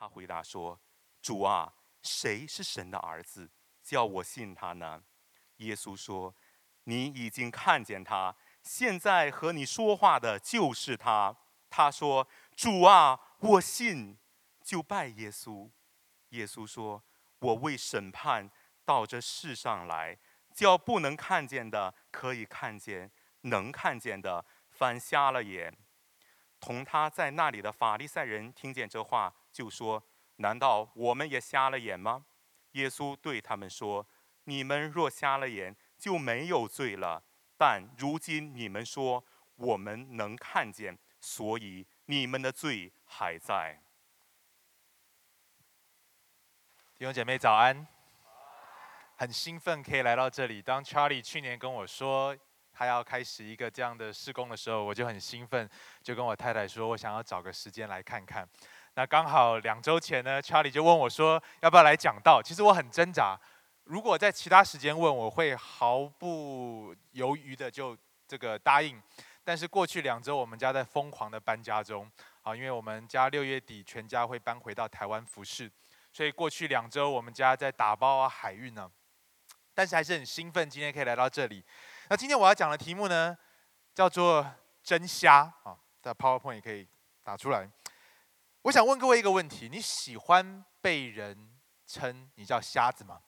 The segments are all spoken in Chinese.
他回答说：“主啊，谁是神的儿子，叫我信他呢？”耶稣说：“你已经看见他，现在和你说话的就是他。”他说：“主啊，我信。”就拜耶稣。耶稣说：“我为审判到这世上来，叫不能看见的可以看见，能看见的反瞎了眼。”同他在那里的法利赛人听见这话，就说：“难道我们也瞎了眼吗？”耶稣对他们说：“你们若瞎了眼，就没有罪了。但如今你们说我们能看见，所以你们的罪还在。”弟兄姐妹早安，很兴奋可以来到这里。当 Charlie 去年跟我说，他要开始一个这样的施工的时候，我就很兴奋，就跟我太太说，我想要找个时间来看看。那刚好两周前呢，Charlie 就问我说，要不要来讲道？其实我很挣扎，如果在其他时间问，我会毫不犹豫的就这个答应。但是过去两周，我们家在疯狂的搬家中，啊，因为我们家六月底全家会搬回到台湾服侍，所以过去两周我们家在打包啊海运呢，但是还是很兴奋，今天可以来到这里。那今天我要讲的题目呢，叫做“真瞎”啊，在 PowerPoint 也可以打出来。我想问各位一个问题：你喜欢被人称你叫瞎子吗？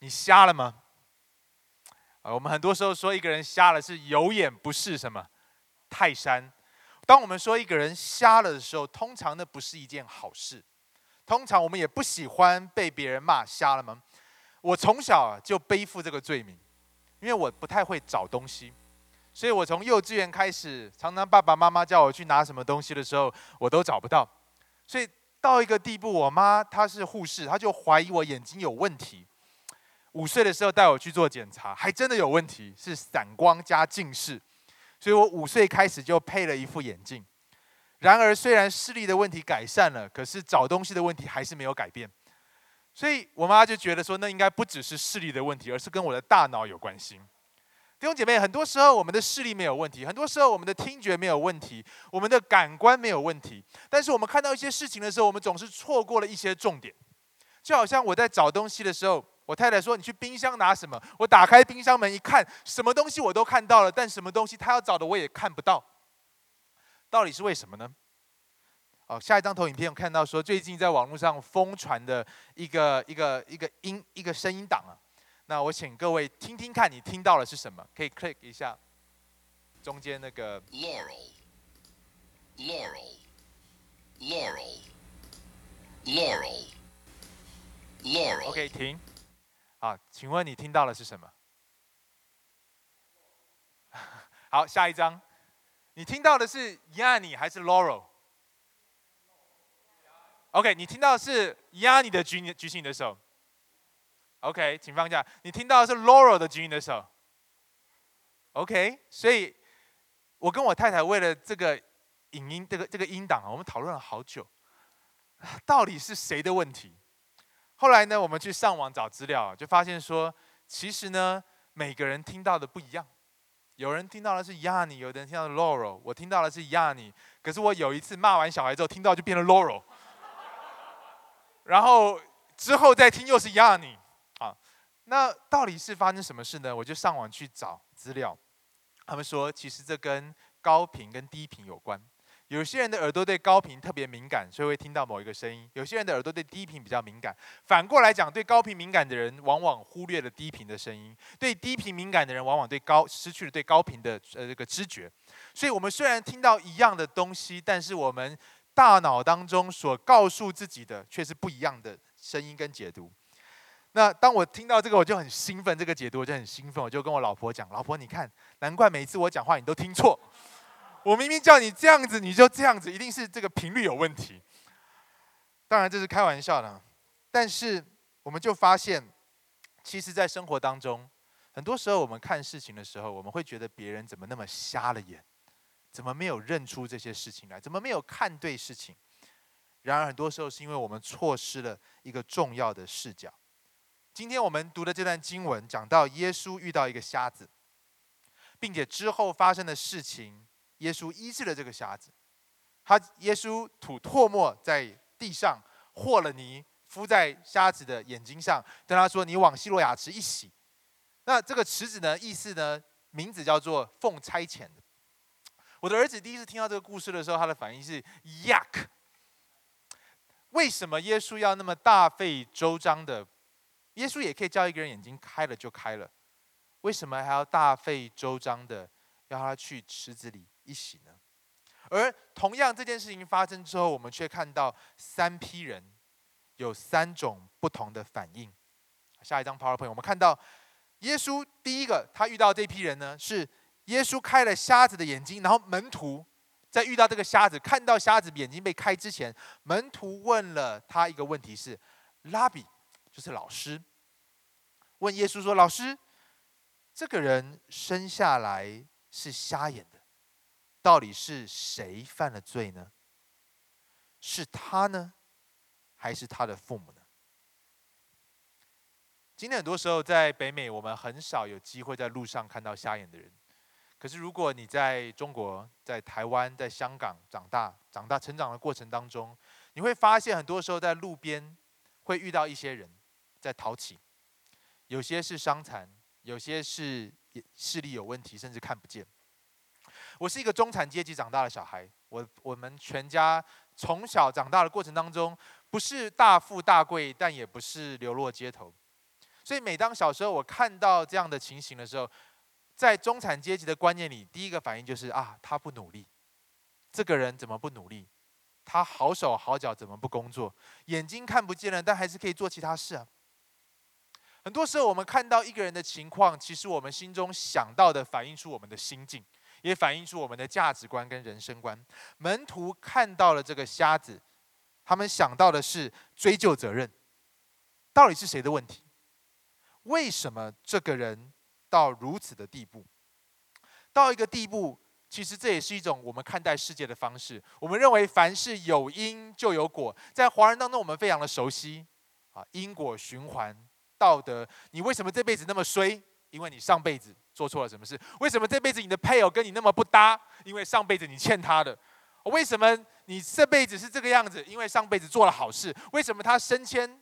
你瞎了吗？啊，我们很多时候说一个人瞎了是有眼不识什么泰山。当我们说一个人瞎了的时候，通常那不是一件好事。通常我们也不喜欢被别人骂瞎了吗？我从小就背负这个罪名。因为我不太会找东西，所以我从幼稚园开始，常常爸爸妈妈叫我去拿什么东西的时候，我都找不到。所以到一个地步，我妈她是护士，她就怀疑我眼睛有问题。五岁的时候带我去做检查，还真的有问题，是散光加近视。所以我五岁开始就配了一副眼镜。然而，虽然视力的问题改善了，可是找东西的问题还是没有改变。所以我妈就觉得说，那应该不只是视力的问题，而是跟我的大脑有关系。弟兄姐妹，很多时候我们的视力没有问题，很多时候我们的听觉没有问题，我们的感官没有问题，但是我们看到一些事情的时候，我们总是错过了一些重点。就好像我在找东西的时候，我太太说：“你去冰箱拿什么？”我打开冰箱门一看，什么东西我都看到了，但什么东西她要找的我也看不到。到底是为什么呢？哦，下一张投影片我看到说，最近在网络上疯传的一个一个一个音一个声音档啊，那我请各位听听看，你听到的是什么？可以 click 一下中间那个。Laurel，Laurel，Laurel，Laurel。OK，停。啊，请问你听到的是什么？好，下一张，你听到的是 Yanni 还是 Laurel？OK，你听到的是压你的举举起你的手。OK，请放下。你听到的是 Laurel 的举你的手。OK，所以，我跟我太太为了这个影音这个这个音档啊，我们讨论了好久，到底是谁的问题？后来呢，我们去上网找资料，就发现说，其实呢，每个人听到的不一样。有人听到的是压你，有的人听到 Laurel，我听到的是压你。可是我有一次骂完小孩之后，听到就变成 Laurel。然后之后再听又是 Yanni，那到底是发生什么事呢？我就上网去找资料，他们说其实这跟高频跟低频有关。有些人的耳朵对高频特别敏感，所以会听到某一个声音；有些人的耳朵对低频比较敏感。反过来讲，对高频敏感的人往往忽略了低频的声音；对低频敏感的人往往对高失去了对高频的呃这个知觉。所以我们虽然听到一样的东西，但是我们。大脑当中所告诉自己的却是不一样的声音跟解读。那当我听到这个，我就很兴奋。这个解读我就很兴奋，我就跟我老婆讲：“老婆，你看，难怪每次我讲话你都听错。我明明叫你这样子，你就这样子，一定是这个频率有问题。”当然这是开玩笑的，但是我们就发现，其实，在生活当中，很多时候我们看事情的时候，我们会觉得别人怎么那么瞎了眼。怎么没有认出这些事情来？怎么没有看对事情？然而，很多时候是因为我们错失了一个重要的视角。今天我们读的这段经文讲到，耶稣遇到一个瞎子，并且之后发生的事情，耶稣医治了这个瞎子。他耶稣吐唾沫在地上，和了泥，敷在瞎子的眼睛上，跟他说：“你往西罗亚池一洗。”那这个池子呢，意思呢，名字叫做奉差遣的。我的儿子第一次听到这个故事的时候，他的反应是 “yuck”。为什么耶稣要那么大费周章的？耶稣也可以叫一个人眼睛开了就开了，为什么还要大费周章的要他去池子里一洗呢？而同样这件事情发生之后，我们却看到三批人有三种不同的反应。下一张 PowerPoint，我们看到耶稣第一个他遇到这批人呢，是耶稣开了瞎子的眼睛，然后门徒在遇到这个瞎子看到瞎子眼睛被开之前，门徒问了他一个问题是：拉比，就是老师，问耶稣说：“老师，这个人生下来是瞎眼的。”到底是谁犯了罪呢？是他呢，还是他的父母呢？今天很多时候在北美，我们很少有机会在路上看到瞎眼的人。可是如果你在中国、在台湾、在香港长大、长大成长的过程当中，你会发现很多时候在路边会遇到一些人在淘气，有些是伤残，有些是视力有问题，甚至看不见。我是一个中产阶级长大的小孩，我我们全家从小长大的过程当中，不是大富大贵，但也不是流落街头，所以每当小时候我看到这样的情形的时候，在中产阶级的观念里，第一个反应就是啊，他不努力，这个人怎么不努力？他好手好脚怎么不工作？眼睛看不见了，但还是可以做其他事啊。很多时候我们看到一个人的情况，其实我们心中想到的反映出我们的心境。也反映出我们的价值观跟人生观。门徒看到了这个瞎子，他们想到的是追究责任，到底是谁的问题？为什么这个人到如此的地步？到一个地步，其实这也是一种我们看待世界的方式。我们认为凡事有因就有果，在华人当中我们非常的熟悉啊，因果循环、道德。你为什么这辈子那么衰？因为你上辈子做错了什么事？为什么这辈子你的配偶跟你那么不搭？因为上辈子你欠他的。为什么你这辈子是这个样子？因为上辈子做了好事。为什么他升迁？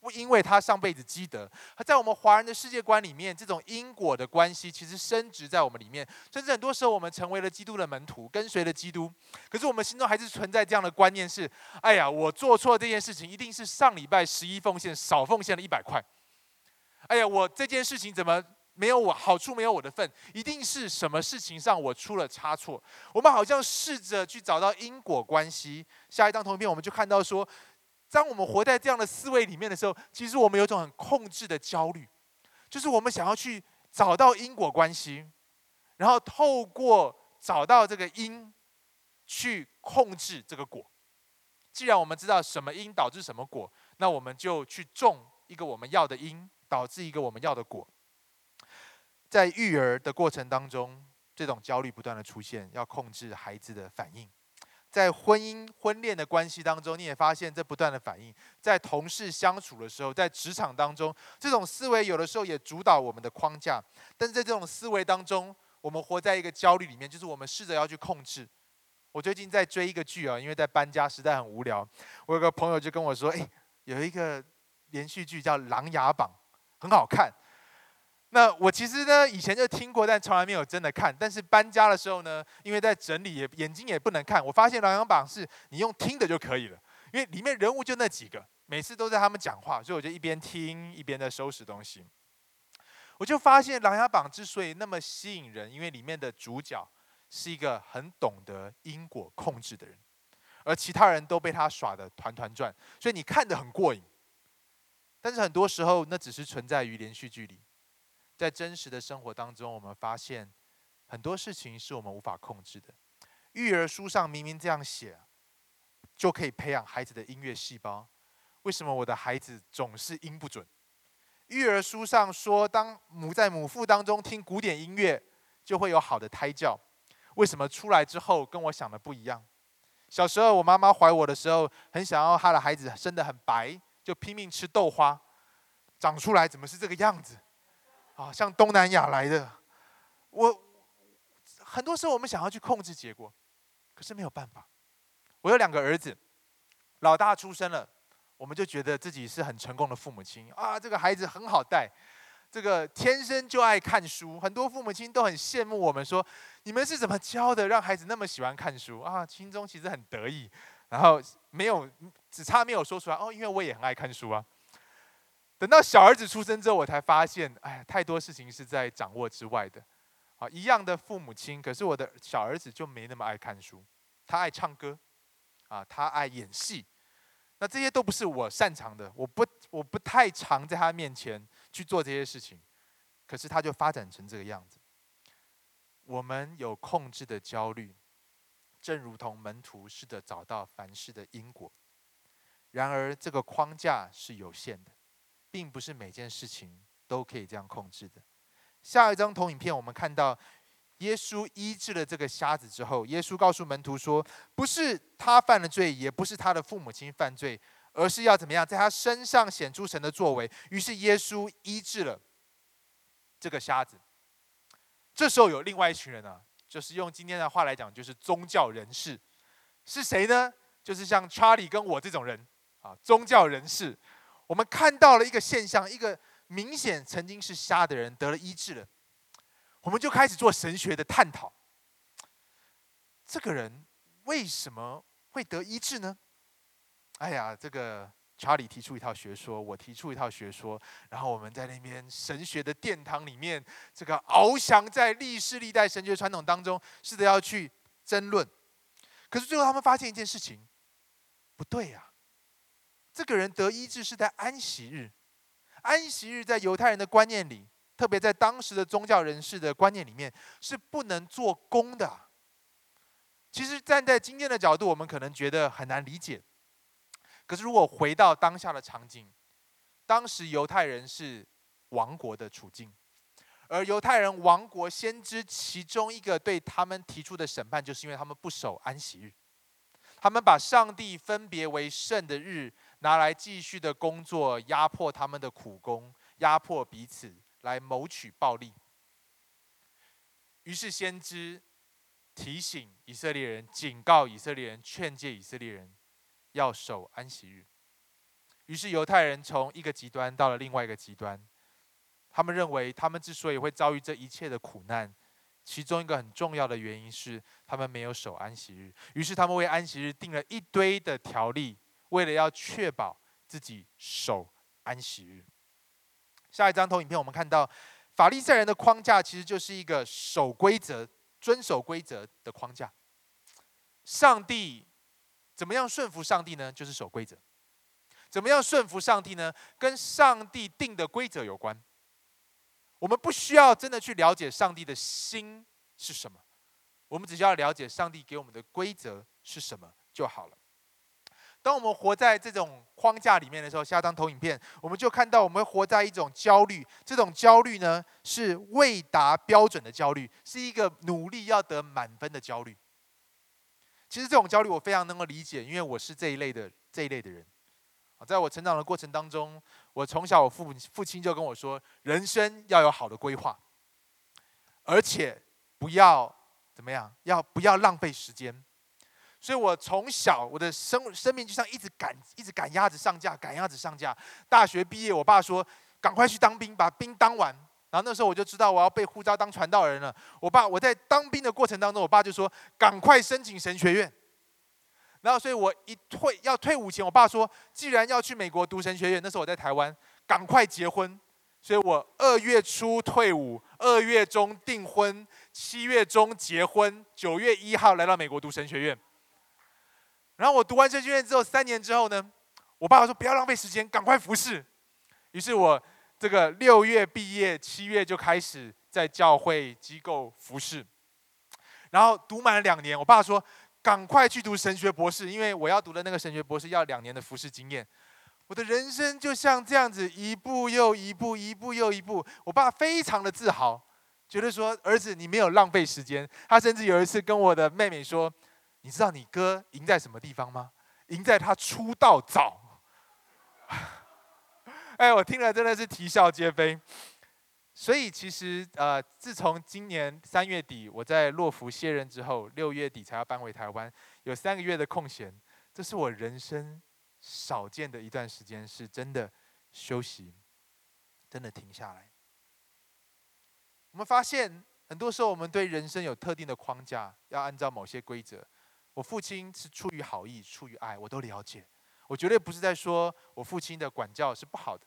不因为他上辈子积德。在我们华人的世界观里面，这种因果的关系其实深植在我们里面。甚至很多时候，我们成为了基督的门徒，跟随了基督。可是我们心中还是存在这样的观念：是，哎呀，我做错这件事情，一定是上礼拜十一奉献少奉献了一百块。哎呀，我这件事情怎么？没有我好处，没有我的份，一定是什么事情上我出了差错。我们好像试着去找到因果关系。下一张图片，我们就看到说，当我们活在这样的思维里面的时候，其实我们有种很控制的焦虑，就是我们想要去找到因果关系，然后透过找到这个因，去控制这个果。既然我们知道什么因导致什么果，那我们就去种一个我们要的因，导致一个我们要的果。在育儿的过程当中，这种焦虑不断的出现，要控制孩子的反应；在婚姻婚恋的关系当中，你也发现这不断的反应；在同事相处的时候，在职场当中，这种思维有的时候也主导我们的框架。但是在这种思维当中，我们活在一个焦虑里面，就是我们试着要去控制。我最近在追一个剧啊，因为在搬家实在很无聊。我有个朋友就跟我说：“哎，有一个连续剧叫《琅琊榜》，很好看。”那我其实呢，以前就听过，但从来没有真的看。但是搬家的时候呢，因为在整理，也眼睛也不能看。我发现《琅琊榜》是你用听的就可以了，因为里面人物就那几个，每次都在他们讲话，所以我就一边听一边在收拾东西。我就发现《琅琊榜》之所以那么吸引人，因为里面的主角是一个很懂得因果控制的人，而其他人都被他耍得团团转，所以你看得很过瘾。但是很多时候，那只是存在于连续剧里。在真实的生活当中，我们发现很多事情是我们无法控制的。育儿书上明明这样写，就可以培养孩子的音乐细胞，为什么我的孩子总是音不准？育儿书上说，当母在母腹当中听古典音乐，就会有好的胎教，为什么出来之后跟我想的不一样？小时候我妈妈怀我的时候，很想要她的孩子生得很白，就拼命吃豆花，长出来怎么是这个样子？啊，像东南亚来的，我很多时候我们想要去控制结果，可是没有办法。我有两个儿子，老大出生了，我们就觉得自己是很成功的父母亲啊，这个孩子很好带，这个天生就爱看书。很多父母亲都很羡慕我们，说你们是怎么教的，让孩子那么喜欢看书啊？心中其实很得意，然后没有只差没有说出来哦，因为我也很爱看书啊。等到小儿子出生之后，我才发现，哎，太多事情是在掌握之外的。啊，一样的父母亲，可是我的小儿子就没那么爱看书，他爱唱歌，啊，他爱演戏。那这些都不是我擅长的，我不我不太常在他面前去做这些事情，可是他就发展成这个样子。我们有控制的焦虑，正如同门徒似的找到凡事的因果。然而这个框架是有限的，并不是每件事情都可以这样控制的。下一张投影片，我们看到。耶稣医治了这个瞎子之后，耶稣告诉门徒说：“不是他犯了罪，也不是他的父母亲犯罪，而是要怎么样，在他身上显出神的作为。”于是耶稣医治了这个瞎子。这时候有另外一群人啊，就是用今天的话来讲，就是宗教人士，是谁呢？就是像查理跟我这种人啊，宗教人士。我们看到了一个现象，一个明显曾经是瞎的人得了医治了。我们就开始做神学的探讨。这个人为什么会得医治呢？哎呀，这个查理提出一套学说，我提出一套学说，然后我们在那边神学的殿堂里面，这个翱翔在历世历代神学传统当中，试着要去争论。可是最后他们发现一件事情，不对呀，这个人得医治是在安息日，安息日在犹太人的观念里。特别在当时的宗教人士的观念里面，是不能做工的。其实站在今天的角度，我们可能觉得很难理解。可是如果回到当下的场景，当时犹太人是亡国的处境，而犹太人亡国先知其中一个对他们提出的审判，就是因为他们不守安息日，他们把上帝分别为圣的日拿来继续的工作，压迫他们的苦工，压迫彼此。来谋取暴利，于是先知提醒以色列人，警告以色列人，劝诫以色列人要守安息日。于是犹太人从一个极端到了另外一个极端，他们认为他们之所以会遭遇这一切的苦难，其中一个很重要的原因是他们没有守安息日。于是他们为安息日定了一堆的条例，为了要确保自己守安息日。下一张投影片，我们看到法利赛人的框架其实就是一个守规则、遵守规则的框架。上帝怎么样顺服上帝呢？就是守规则。怎么样顺服上帝呢？跟上帝定的规则有关。我们不需要真的去了解上帝的心是什么，我们只需要了解上帝给我们的规则是什么就好了。当我们活在这种框架里面的时候，下张投影片，我们就看到我们活在一种焦虑。这种焦虑呢，是未达标准的焦虑，是一个努力要得满分的焦虑。其实这种焦虑我非常能够理解，因为我是这一类的这一类的人。在我成长的过程当中，我从小我父父亲就跟我说，人生要有好的规划，而且不要怎么样，要不要浪费时间。所以我从小我的生生命就像一直赶一直赶鸭子上架，赶鸭子上架。大学毕业，我爸说赶快去当兵，把兵当完。然后那时候我就知道我要被呼召当传道人了。我爸我在当兵的过程当中，我爸就说赶快申请神学院。然后所以我一退要退伍前，我爸说既然要去美国读神学院，那时候我在台湾，赶快结婚。所以我二月初退伍，二月中订婚，七月中结婚，九月一号来到美国读神学院。然后我读完神学院之后，三年之后呢，我爸爸说不要浪费时间，赶快服侍。于是我这个六月毕业，七月就开始在教会机构服侍。然后读满了两年，我爸说赶快去读神学博士，因为我要读的那个神学博士要两年的服侍经验。我的人生就像这样子，一步又一步，一步又一步。我爸非常的自豪，觉得说儿子你没有浪费时间。他甚至有一次跟我的妹妹说。你知道你哥赢在什么地方吗？赢在他出道早。哎，我听了真的是啼笑皆非。所以其实呃，自从今年三月底我在洛福卸任之后，六月底才要搬回台湾，有三个月的空闲，这是我人生少见的一段时间，是真的休息，真的停下来。我们发现，很多时候我们对人生有特定的框架，要按照某些规则。我父亲是出于好意、出于爱，我都了解。我绝对不是在说我父亲的管教是不好的，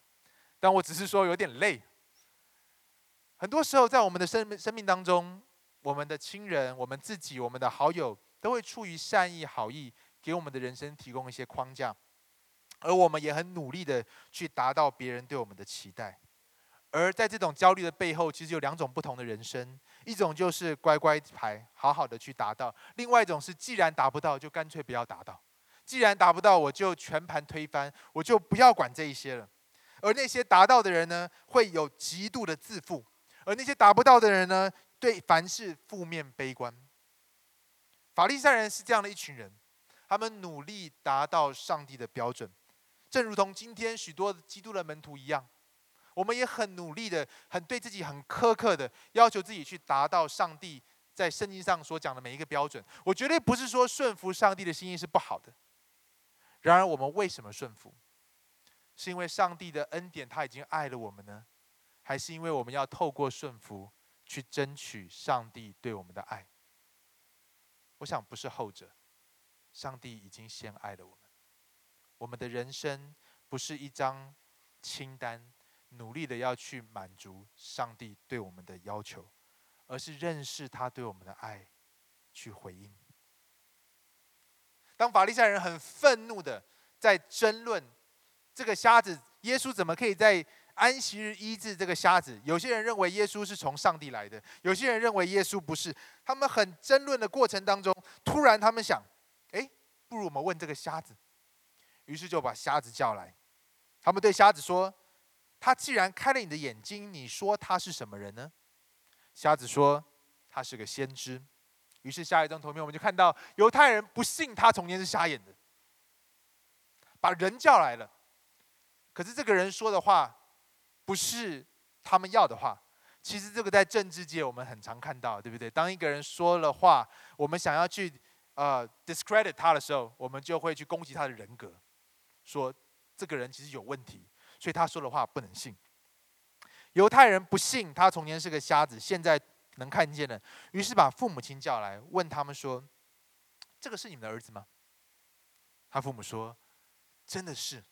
但我只是说有点累。很多时候，在我们的生命生命当中，我们的亲人、我们自己、我们的好友，都会出于善意、好意，给我们的人生提供一些框架，而我们也很努力的去达到别人对我们的期待。而在这种焦虑的背后，其实有两种不同的人生：一种就是乖乖牌，好好的去达到；另外一种是，既然达不到，就干脆不要达到。既然达不到，我就全盘推翻，我就不要管这一些了。而那些达到的人呢，会有极度的自负；而那些达不到的人呢，对凡事负面悲观。法利赛人是这样的一群人，他们努力达到上帝的标准，正如同今天许多基督的门徒一样。我们也很努力的，很对自己很苛刻的要求自己去达到上帝在圣经上所讲的每一个标准。我绝对不是说顺服上帝的心意是不好的。然而，我们为什么顺服？是因为上帝的恩典他已经爱了我们呢，还是因为我们要透过顺服去争取上帝对我们的爱？我想不是后者。上帝已经先爱了我们。我们的人生不是一张清单。努力的要去满足上帝对我们的要求，而是认识他对我们的爱，去回应。当法利赛人很愤怒的在争论这个瞎子耶稣怎么可以在安息日医治这个瞎子，有些人认为耶稣是从上帝来的，有些人认为耶稣不是。他们很争论的过程当中，突然他们想：哎，不如我们问这个瞎子。于是就把瞎子叫来，他们对瞎子说。他既然开了你的眼睛，你说他是什么人呢？瞎子说他是个先知。于是下一张图片我们就看到犹太人不信他从前是瞎眼的，把人叫来了。可是这个人说的话不是他们要的话。其实这个在政治界我们很常看到，对不对？当一个人说了话，我们想要去呃 discredit 他的时候，我们就会去攻击他的人格，说这个人其实有问题。所以他说的话不能信。犹太人不信他从前是个瞎子，现在能看见了，于是把父母亲叫来，问他们说：“这个是你们的儿子吗？”他父母说：“真的是，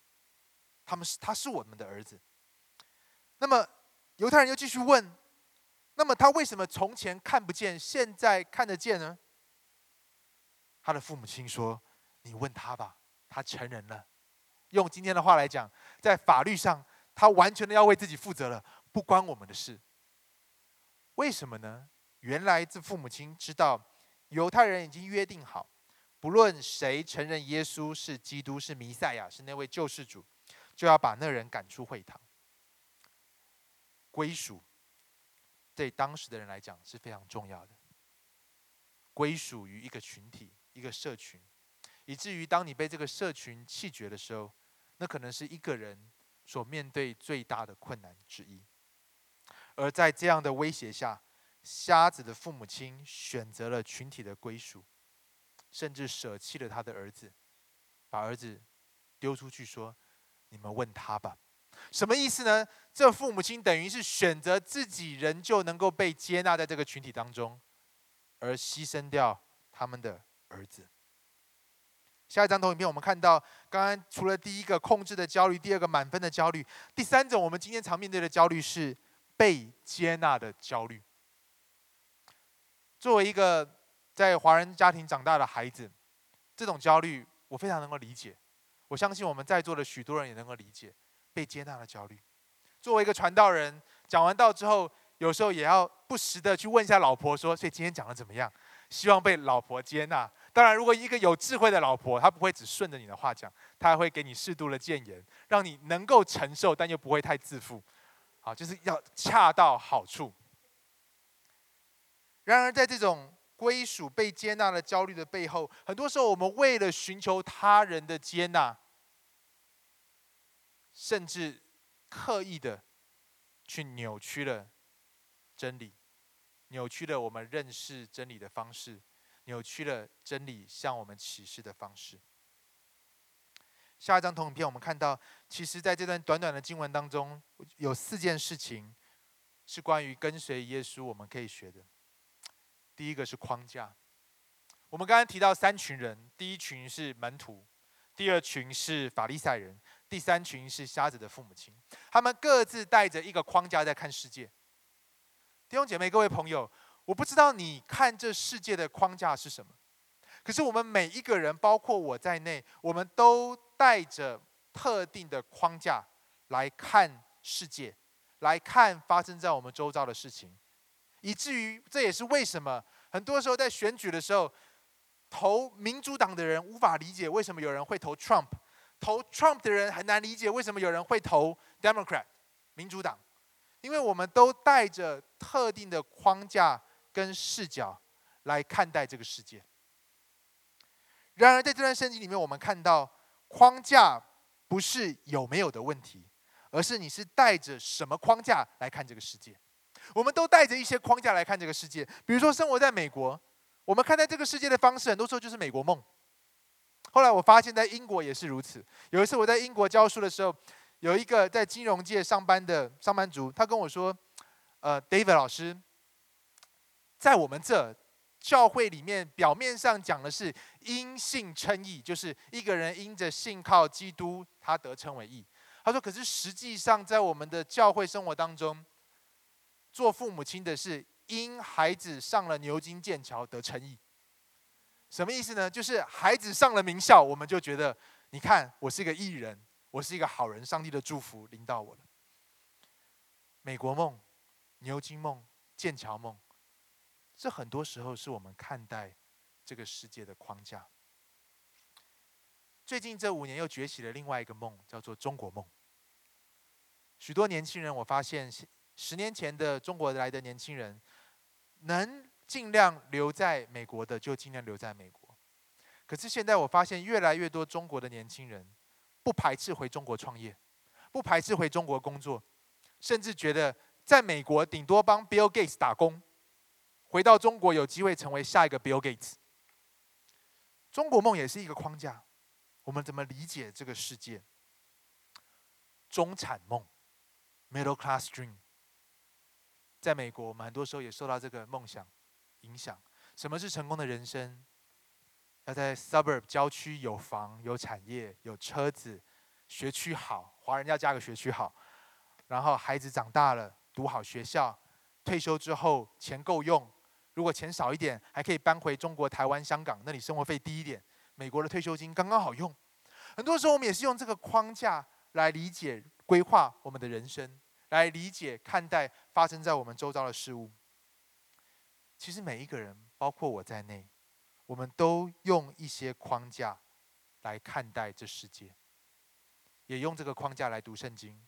他们是他是我们的儿子。”那么犹太人又继续问：“那么他为什么从前看不见，现在看得见呢？”他的父母亲说：“你问他吧，他成人了。”用今天的话来讲，在法律上，他完全的要为自己负责了，不关我们的事。为什么呢？原来这父母亲知道，犹太人已经约定好，不论谁承认耶稣是基督、是弥赛亚、是那位救世主，就要把那人赶出会堂。归属对当时的人来讲是非常重要的，归属于一个群体、一个社群，以至于当你被这个社群弃绝的时候。那可能是一个人所面对最大的困难之一，而在这样的威胁下，瞎子的父母亲选择了群体的归属，甚至舍弃了他的儿子，把儿子丢出去说：“你们问他吧。”什么意思呢？这父母亲等于是选择自己仍旧能够被接纳在这个群体当中，而牺牲掉他们的儿子。下一张投影片，我们看到，刚刚除了第一个控制的焦虑，第二个满分的焦虑，第三种我们今天常面对的焦虑是被接纳的焦虑。作为一个在华人家庭长大的孩子，这种焦虑我非常能够理解。我相信我们在座的许多人也能够理解被接纳的焦虑。作为一个传道人，讲完道之后，有时候也要不时的去问一下老婆说：“所以今天讲的怎么样？”希望被老婆接纳。当然，如果一个有智慧的老婆，她不会只顺着你的话讲，她还会给你适度的谏言，让你能够承受，但又不会太自负。好，就是要恰到好处。然而，在这种归属、被接纳的焦虑的背后，很多时候我们为了寻求他人的接纳，甚至刻意的去扭曲了真理，扭曲了我们认识真理的方式。扭曲了真理向我们启示的方式。下一张投影片，我们看到，其实在这段短短的经文当中，有四件事情是关于跟随耶稣我们可以学的。第一个是框架。我们刚刚提到三群人，第一群是门徒，第二群是法利赛人，第三群是瞎子的父母亲。他们各自带着一个框架在看世界。弟兄姐妹、各位朋友，我不知道你看这世界的框架是什么，可是我们每一个人，包括我在内，我们都带着特定的框架来看世界，来看发生在我们周遭的事情，以至于这也是为什么很多时候在选举的时候。投民主党的人无法理解为什么有人会投 Trump，投 Trump 的人很难理解为什么有人会投 Democrat 民主党，因为我们都带着特定的框架跟视角来看待这个世界。然而在这段圣经里面，我们看到框架不是有没有的问题，而是你是带着什么框架来看这个世界。我们都带着一些框架来看这个世界，比如说生活在美国。我们看待这个世界的方式，很多时候就是美国梦。后来我发现，在英国也是如此。有一次我在英国教书的时候，有一个在金融界上班的上班族，他跟我说：“呃，David 老师，在我们这教会里面，表面上讲的是因信称义，就是一个人因着信靠基督，他得称为义。他说，可是实际上在我们的教会生活当中，做父母亲的是。”因孩子上了牛津、剑桥得称义，什么意思呢？就是孩子上了名校，我们就觉得，你看我是一个艺人，我是一个好人，上帝的祝福临到我了。美国梦、牛津梦、剑桥梦，这很多时候是我们看待这个世界的框架。最近这五年又崛起了另外一个梦，叫做中国梦。许多年轻人，我发现十年前的中国来的年轻人。能尽量留在美国的，就尽量留在美国。可是现在我发现，越来越多中国的年轻人不排斥回中国创业，不排斥回中国工作，甚至觉得在美国顶多帮 Bill Gates 打工，回到中国有机会成为下一个 Bill Gates。中国梦也是一个框架，我们怎么理解这个世界？中产梦，Middle Class Dream。在美国，我们很多时候也受到这个梦想影响。什么是成功的人生？要在 suburb 郊区有房、有产业、有车子，学区好，华人要加个学区好。然后孩子长大了，读好学校，退休之后钱够用。如果钱少一点，还可以搬回中国台湾、香港，那里生活费低一点。美国的退休金刚刚好用。很多时候，我们也是用这个框架来理解、规划我们的人生。来理解、看待发生在我们周遭的事物。其实每一个人，包括我在内，我们都用一些框架来看待这世界，也用这个框架来读圣经，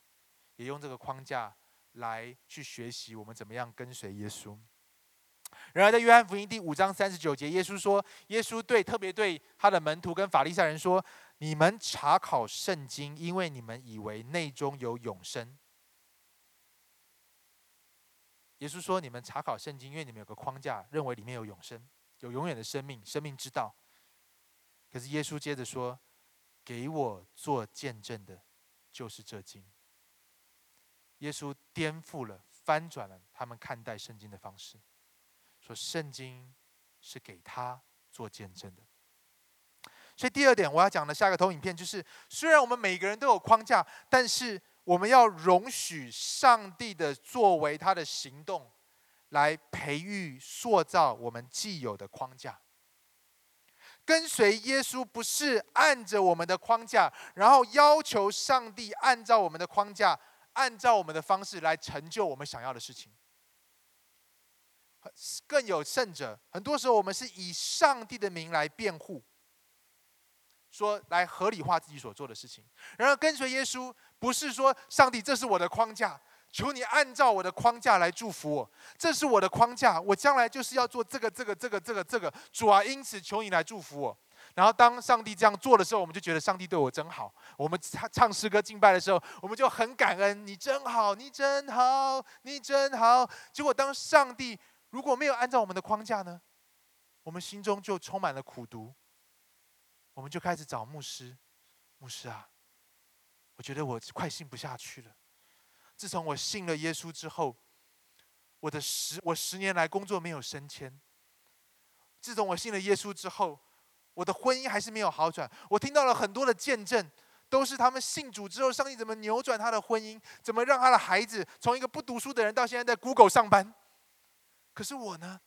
也用这个框架来去学习我们怎么样跟随耶稣。然而，在约翰福音第五章三十九节，耶稣说：“耶稣对特别对他的门徒跟法利赛人说，你们查考圣经，因为你们以为内中有永生。”耶稣说：“你们查考圣经，因为你们有个框架，认为里面有永生，有永远的生命，生命之道。可是耶稣接着说：‘给我做见证的，就是这经。’耶稣颠覆了、翻转了他们看待圣经的方式，说圣经是给他做见证的。所以第二点，我要讲的下个投影片就是：虽然我们每个人都有框架，但是。”我们要容许上帝的作为，他的行动，来培育、塑造我们既有的框架。跟随耶稣不是按着我们的框架，然后要求上帝按照我们的框架、按照我们的方式来成就我们想要的事情。更有甚者，很多时候我们是以上帝的名来辩护。说来合理化自己所做的事情，然而跟随耶稣不是说上帝这是我的框架，求你按照我的框架来祝福我，这是我的框架，我将来就是要做这个这个这个这个这个主啊，因此求你来祝福我。然后当上帝这样做的时候，我们就觉得上帝对我真好。我们唱唱诗歌敬拜的时候，我们就很感恩，你真好，你真好，你真好。结果当上帝如果没有按照我们的框架呢，我们心中就充满了苦毒。我们就开始找牧师，牧师啊，我觉得我快信不下去了。自从我信了耶稣之后，我的十我十年来工作没有升迁。自从我信了耶稣之后，我的婚姻还是没有好转。我听到了很多的见证，都是他们信主之后，上帝怎么扭转他的婚姻，怎么让他的孩子从一个不读书的人到现在在 Google 上班。可是我呢，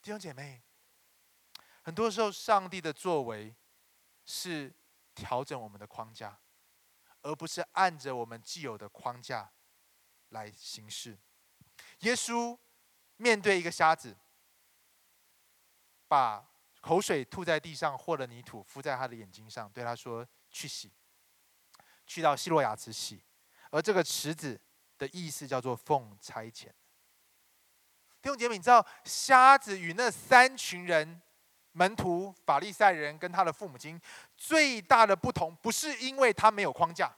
弟兄姐妹，很多时候上帝的作为是调整我们的框架。而不是按着我们既有的框架来行事。耶稣面对一个瞎子，把口水吐在地上，和了泥土敷在他的眼睛上，对他说：“去洗，去到希洛亚池洗。”而这个池子的意思叫做“奉差遣”。弟兄姐妹，你知道瞎子与那三群人？门徒法利赛人跟他的父母亲最大的不同，不是因为他没有框架，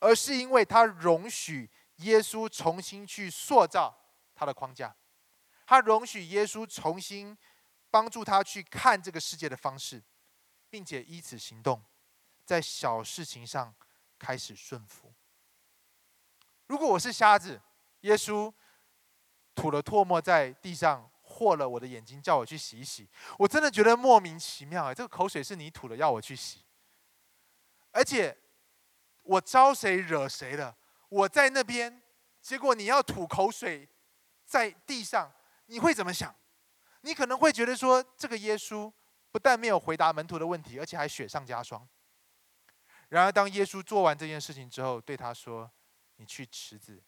而是因为他容许耶稣重新去塑造他的框架，他容许耶稣重新帮助他去看这个世界的方式，并且依此行动，在小事情上开始顺服。如果我是瞎子，耶稣吐了唾沫在地上。和了我的眼睛，叫我去洗一洗。我真的觉得莫名其妙哎，这个口水是你吐的，要我去洗。而且我招谁惹谁了？我在那边，结果你要吐口水在地上，你会怎么想？你可能会觉得说，这个耶稣不但没有回答门徒的问题，而且还雪上加霜。然而，当耶稣做完这件事情之后，对他说：“你去池子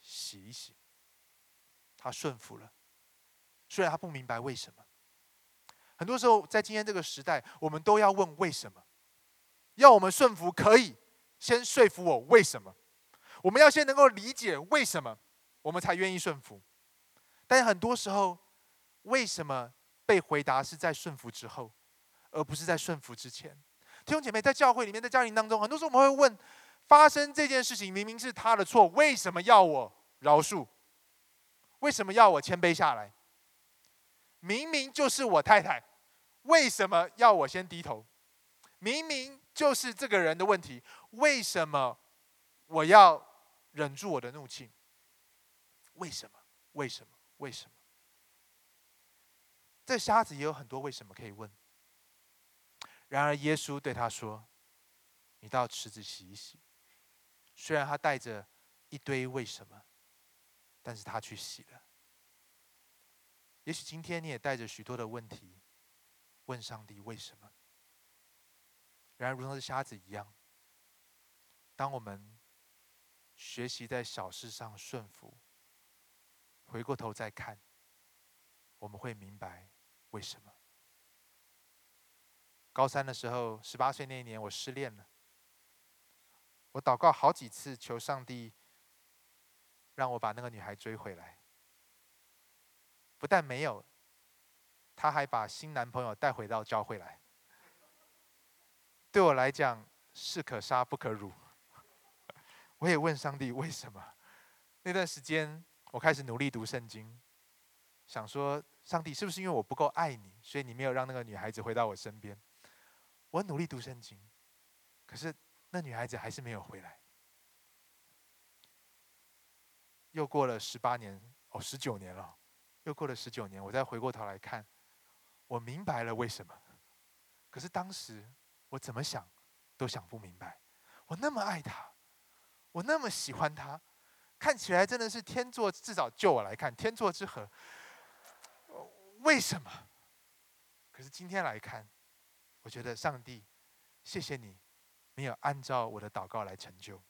洗一洗。”他顺服了。虽然他不明白为什么，很多时候在今天这个时代，我们都要问为什么。要我们顺服，可以先说服我为什么。我们要先能够理解为什么，我们才愿意顺服。但很多时候，为什么被回答是在顺服之后，而不是在顺服之前？弟兄姐妹，在教会里面，在家庭当中，很多时候我们会问：发生这件事情明明是他的错，为什么要我饶恕？为什么要我谦卑下来？明明就是我太太，为什么要我先低头？明明就是这个人的问题，为什么我要忍住我的怒气？为什么？为什么？为什么？这瞎子也有很多为什么可以问。然而耶稣对他说：“你到池子洗一洗。”虽然他带着一堆为什么，但是他去洗了。也许今天你也带着许多的问题问上帝为什么？然而，如同是瞎子一样，当我们学习在小事上顺服，回过头再看，我们会明白为什么。高三的时候，十八岁那一年，我失恋了。我祷告好几次，求上帝让我把那个女孩追回来。不但没有，她还把新男朋友带回到教会来。对我来讲，士可杀不可辱。我也问上帝为什么？那段时间，我开始努力读圣经，想说，上帝是不是因为我不够爱你，所以你没有让那个女孩子回到我身边？我努力读圣经，可是那女孩子还是没有回来。又过了十八年，哦，十九年了。又过了十九年，我再回过头来看，我明白了为什么。可是当时我怎么想都想不明白。我那么爱他，我那么喜欢他，看起来真的是天作至少就我来看天作之合。为什么？可是今天来看，我觉得上帝，谢谢你没有按照我的祷告来成就。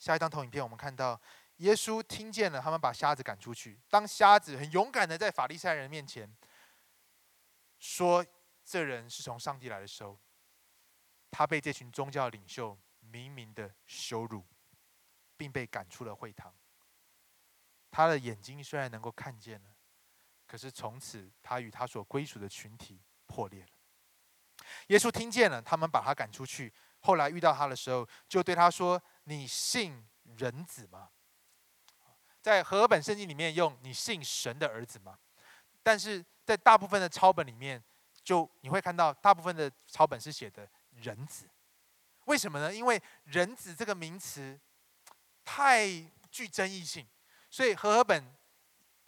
下一张投影片，我们看到。耶稣听见了，他们把瞎子赶出去。当瞎子很勇敢的在法利赛人面前说这人是从上帝来的时候，他被这群宗教领袖明明的羞辱，并被赶出了会堂。他的眼睛虽然能够看见了，可是从此他与他所归属的群体破裂了。耶稣听见了，他们把他赶出去。后来遇到他的时候，就对他说：“你信人子吗？”在和本圣经里面用“你信神的儿子吗？”但是在大部分的抄本里面就你会看到大部分的抄本是写的人子。为什么呢？因为人子这个名词太具争议性，所以和合本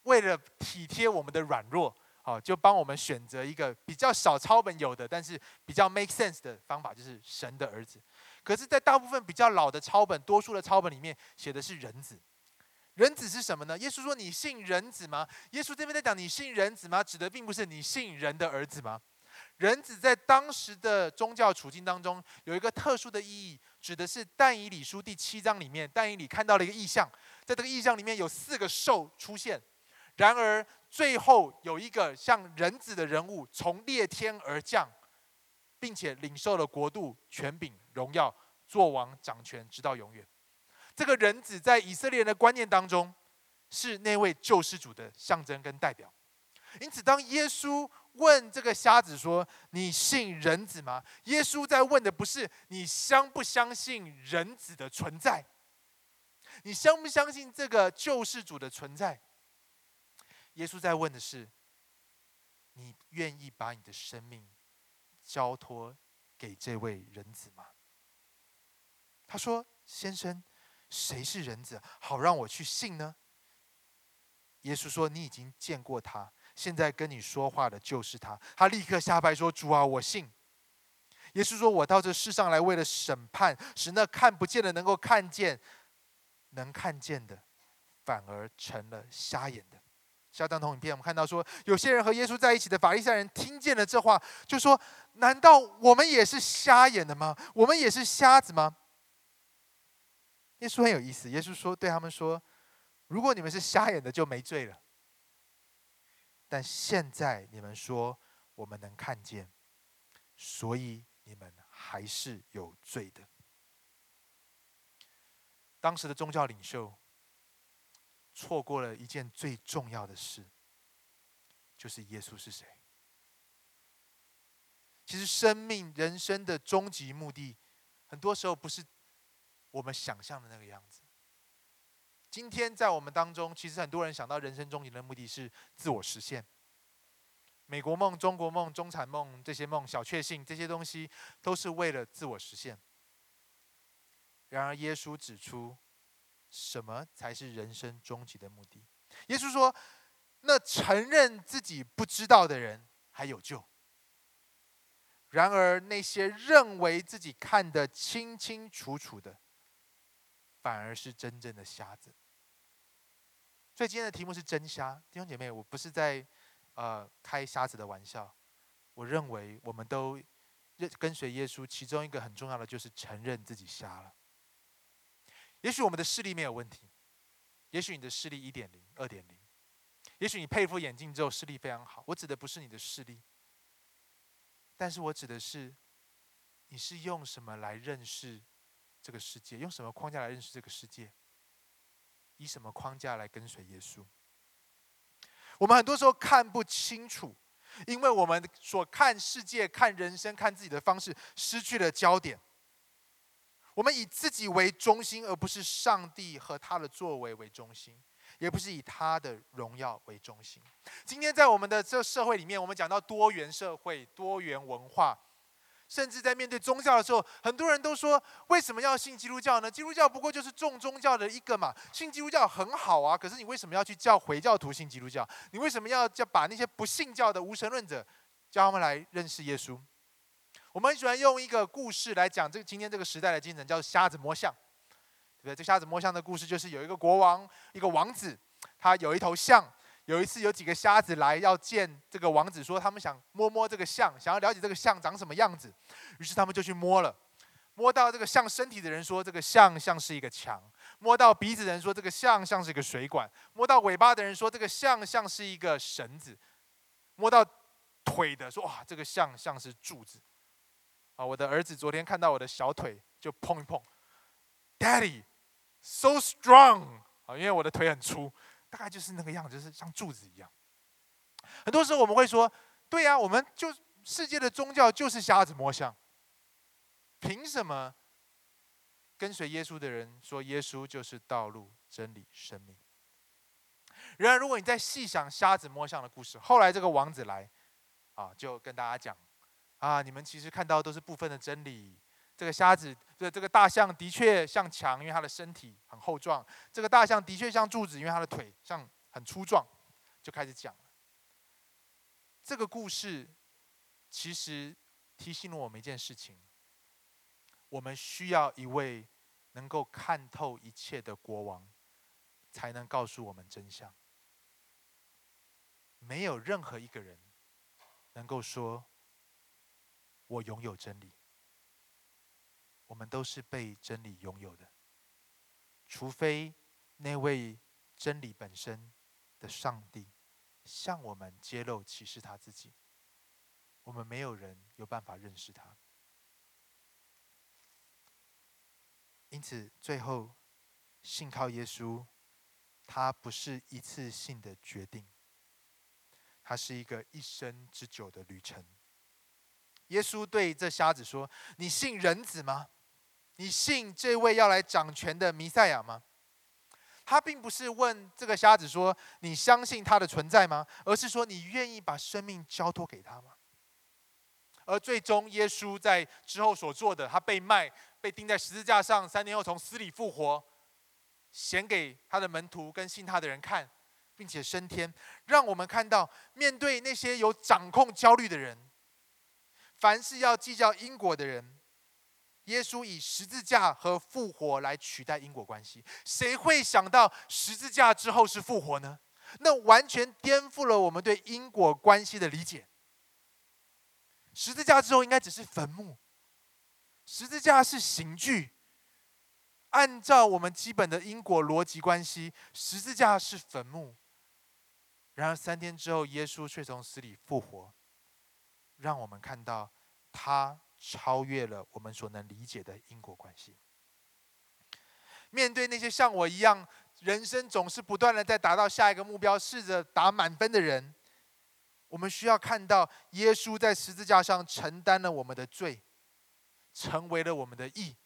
为了体贴我们的软弱，好就帮我们选择一个比较少抄本有的，但是比较 make sense 的方法，就是神的儿子。可是，在大部分比较老的抄本，多数的抄本里面写的是人子。人子是什么呢？耶稣说：“你信人子吗？”耶稣这边在讲：“你信人子吗？”指的并不是你信人的儿子吗？人子在当时的宗教处境当中有一个特殊的意义，指的是但以理书第七章里面，但以理看到了一个意象，在这个意象里面有四个兽出现，然而最后有一个像人子的人物从裂天而降，并且领受了国度、权柄、荣耀，做王掌权直到永远。这个人子在以色列人的观念当中是那位救世主的象征跟代表，因此当耶稣。问这个瞎子说：“你信人子吗？”耶稣在问的不是你相不相信人子的存在，你相不相信这个救世主的存在？耶稣在问的是：你愿意把你的生命交托给这位人子吗？他说：“先生，谁是人子？好让我去信呢？”耶稣说：“你已经见过他。”现在跟你说话的就是他。他立刻下拜说：“主啊，我信。”耶稣说：“我到这世上来，为了审判，使那看不见的能够看见，能看见的反而成了瞎眼的。”下张同影片，我们看到说，有些人和耶稣在一起的法利赛人听见了这话，就说：“难道我们也是瞎眼的吗？我们也是瞎子吗？”耶稣很有意思，耶稣说：“对他们说，如果你们是瞎眼的，就没罪了。”但现在你们说我们能看见，所以你们还是有罪的。当时的宗教领袖错过了一件最重要的事，就是耶稣是谁。其实，生命人生的终极目的，很多时候不是我们想象的那个样子。今天在我们当中，其实很多人想到人生终极的目的是自我实现。美国梦、中国梦、中产梦这些梦、小确幸这些东西，都是为了自我实现。然而，耶稣指出，什么才是人生终极的目的？耶稣说：“那承认自己不知道的人还有救。然而，那些认为自己看得清清楚楚的。”反而是真正的瞎子。所以今天的题目是真瞎，弟兄姐妹，我不是在呃开瞎子的玩笑。我认为我们都认跟随耶稣，其中一个很重要的就是承认自己瞎了。也许我们的视力没有问题，也许你的视力一点零、二点零，也许你配副眼镜之后视力非常好。我指的不是你的视力，但是我指的是你是用什么来认识？这个世界用什么框架来认识这个世界？以什么框架来跟随耶稣？我们很多时候看不清楚，因为我们所看世界、看人生、看自己的方式失去了焦点。我们以自己为中心，而不是上帝和他的作为为中心，也不是以他的荣耀为中心。今天在我们的这社会里面，我们讲到多元社会、多元文化。甚至在面对宗教的时候，很多人都说：为什么要信基督教呢？基督教不过就是众宗教的一个嘛。信基督教很好啊，可是你为什么要去叫回教徒信基督教？你为什么要叫把那些不信教的无神论者叫他们来认识耶稣？我们很喜欢用一个故事来讲这个今天这个时代的精神，叫瞎子摸象，对不对？这瞎子摸象的故事就是有一个国王，一个王子，他有一头象。有一次，有几个瞎子来要见这个王子，说他们想摸摸这个象，想要了解这个象长什么样子。于是他们就去摸了，摸到这个象身体的人说这个象像是一个墙；摸到鼻子的人说这个象像是一个水管；摸到尾巴的人说这个象像是一个绳子；摸到腿的说哇这个象像是柱子。啊，我的儿子昨天看到我的小腿就碰一碰，Daddy so strong 啊，因为我的腿很粗。大概就是那个样子，就是像柱子一样。很多时候我们会说：“对呀，我们就世界的宗教就是瞎子摸象。”凭什么跟随耶稣的人说耶稣就是道路、真理、生命？然而，如果你再细想瞎子摸象的故事，后来这个王子来，啊，就跟大家讲，啊，你们其实看到都是部分的真理。这个瞎子，这这个大象的确像墙，因为它的身体很厚壮；这个大象的确像柱子，因为它的腿像很粗壮。就开始讲了。这个故事其实提醒了我们一件事情：我们需要一位能够看透一切的国王，才能告诉我们真相。没有任何一个人能够说“我拥有真理”。我们都是被真理拥有的，除非那位真理本身的上帝向我们揭露启示他自己，我们没有人有办法认识他。因此，最后信靠耶稣，它不是一次性的决定，它是一个一生之久的旅程。耶稣对这瞎子说：“你信人子吗？”你信这位要来掌权的弥赛亚吗？他并不是问这个瞎子说：“你相信他的存在吗？”而是说：“你愿意把生命交托给他吗？”而最终，耶稣在之后所做的，他被卖、被钉在十字架上，三年后从死里复活，显给他的门徒跟信他的人看，并且升天，让我们看到，面对那些有掌控焦虑的人，凡是要计较因果的人。耶稣以十字架和复活来取代因果关系，谁会想到十字架之后是复活呢？那完全颠覆了我们对因果关系的理解。十字架之后应该只是坟墓，十字架是刑具。按照我们基本的因果逻辑关系，十字架是坟墓。然而三天之后，耶稣却从死里复活，让我们看到他。超越了我们所能理解的因果关系。面对那些像我一样，人生总是不断的在达到下一个目标，试着打满分的人，我们需要看到耶稣在十字架上承担了我们的罪，成为了我们的义。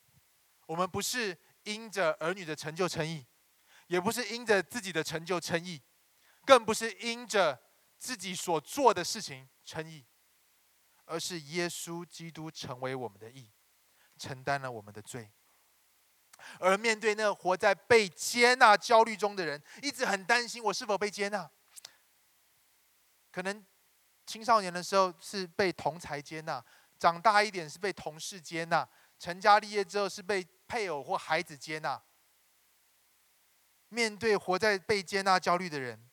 我们不是因着儿女的成就称义，也不是因着自己的成就称义，更不是因着自己所做的事情称义。而是耶稣基督成为我们的义，承担了我们的罪。而面对那活在被接纳焦虑中的人，一直很担心我是否被接纳。可能青少年的时候是被同才接纳，长大一点是被同事接纳，成家立业之后是被配偶或孩子接纳。面对活在被接纳焦虑的人，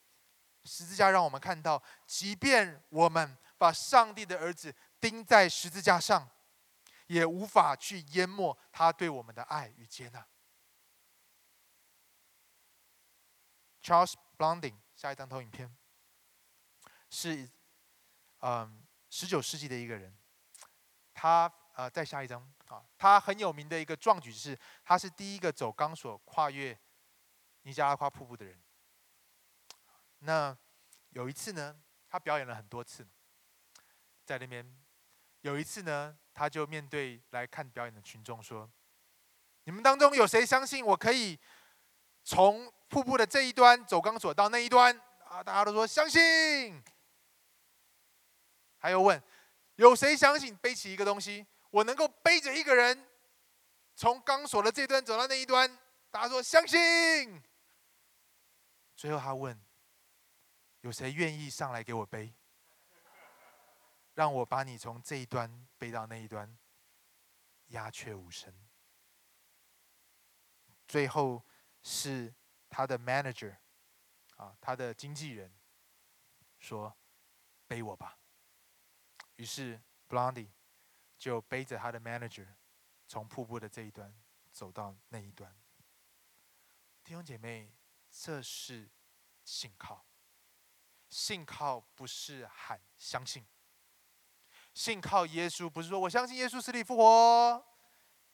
十字架让我们看到，即便我们。把上帝的儿子钉在十字架上，也无法去淹没他对我们的爱与接纳。Charles Blonding，下一张投影片，是嗯十九世纪的一个人。他呃再下一张啊，他很有名的一个壮举是，他是第一个走钢索跨越尼加拉瓜瀑布的人。那有一次呢，他表演了很多次。在那边有一次呢，他就面对来看表演的群众说：“你们当中有谁相信我可以从瀑布的这一端走钢索到那一端？”啊，大家都说相信。还有问：“有谁相信背起一个东西，我能够背着一个人从钢索的这端走到那一端？”大家说相信。最后他问：“有谁愿意上来给我背？”让我把你从这一端背到那一端，鸦雀无声。最后是他的 manager，啊，他的经纪人说：“背我吧。”于是 Blondie 就背着他的 manager 从瀑布的这一端走到那一端。弟兄姐妹，这是信靠。信靠不是喊相信。信靠耶稣，不是说我相信耶稣死里复活。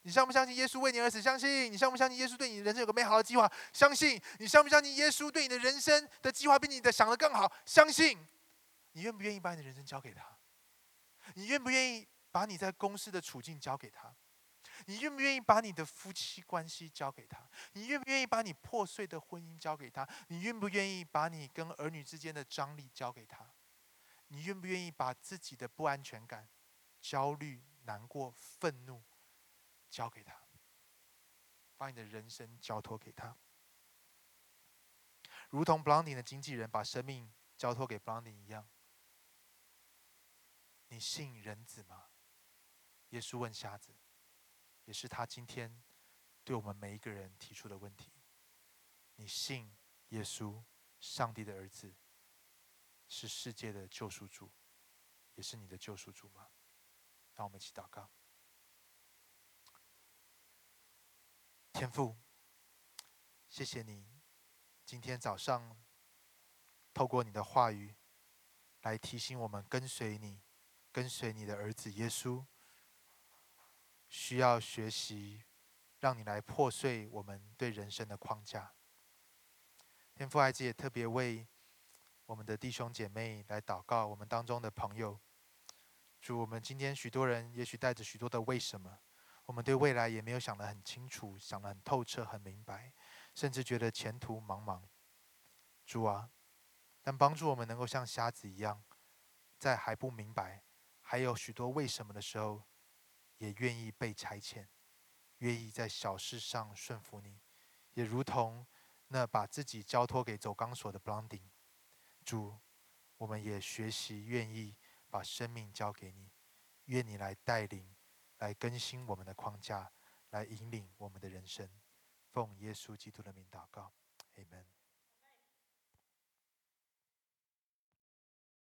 你相不相信耶稣为你而死？相信。你相不相信耶稣对你的人生有个美好的计划？相信。你相不相信耶稣对你的人生的计划比你的想的更好？相信。你愿不愿意把你的人生交给他？你愿不愿意把你在公司的处境交给他？你愿不愿意把你的夫妻关系交给他？你愿不愿意把你破碎的婚姻交给他？你愿不愿意把你跟儿女之间的张力交给他？你愿不愿意把自己的不安全感、焦虑、难过、愤怒交给他，把你的人生交托给他？如同 b l o n d i 的经纪人把生命交托给 b l o n d i 一样，你信人子吗？耶稣问瞎子，也是他今天对我们每一个人提出的问题：你信耶稣，上帝的儿子，是世界的救赎主，也是你的救赎主吗？让我们一起祷告。天父，谢谢你。今天早上，透过你的话语，来提醒我们跟随你，跟随你的儿子耶稣，需要学习，让你来破碎我们对人生的框架。天父孩子也特别为我们的弟兄姐妹来祷告，我们当中的朋友，主，我们今天许多人也许带着许多的为什么，我们对未来也没有想得很清楚，想得很透彻，很明白。甚至觉得前途茫茫，主啊，但帮助我们能够像瞎子一样，在还不明白、还有许多为什么的时候，也愿意被差遣，愿意在小事上顺服你，也如同那把自己交托给走钢索的 b l o n d i n 主，我们也学习愿意把生命交给你，愿你来带领，来更新我们的框架，来引领我们的人生。奉耶稣基督的名祷告，Amen。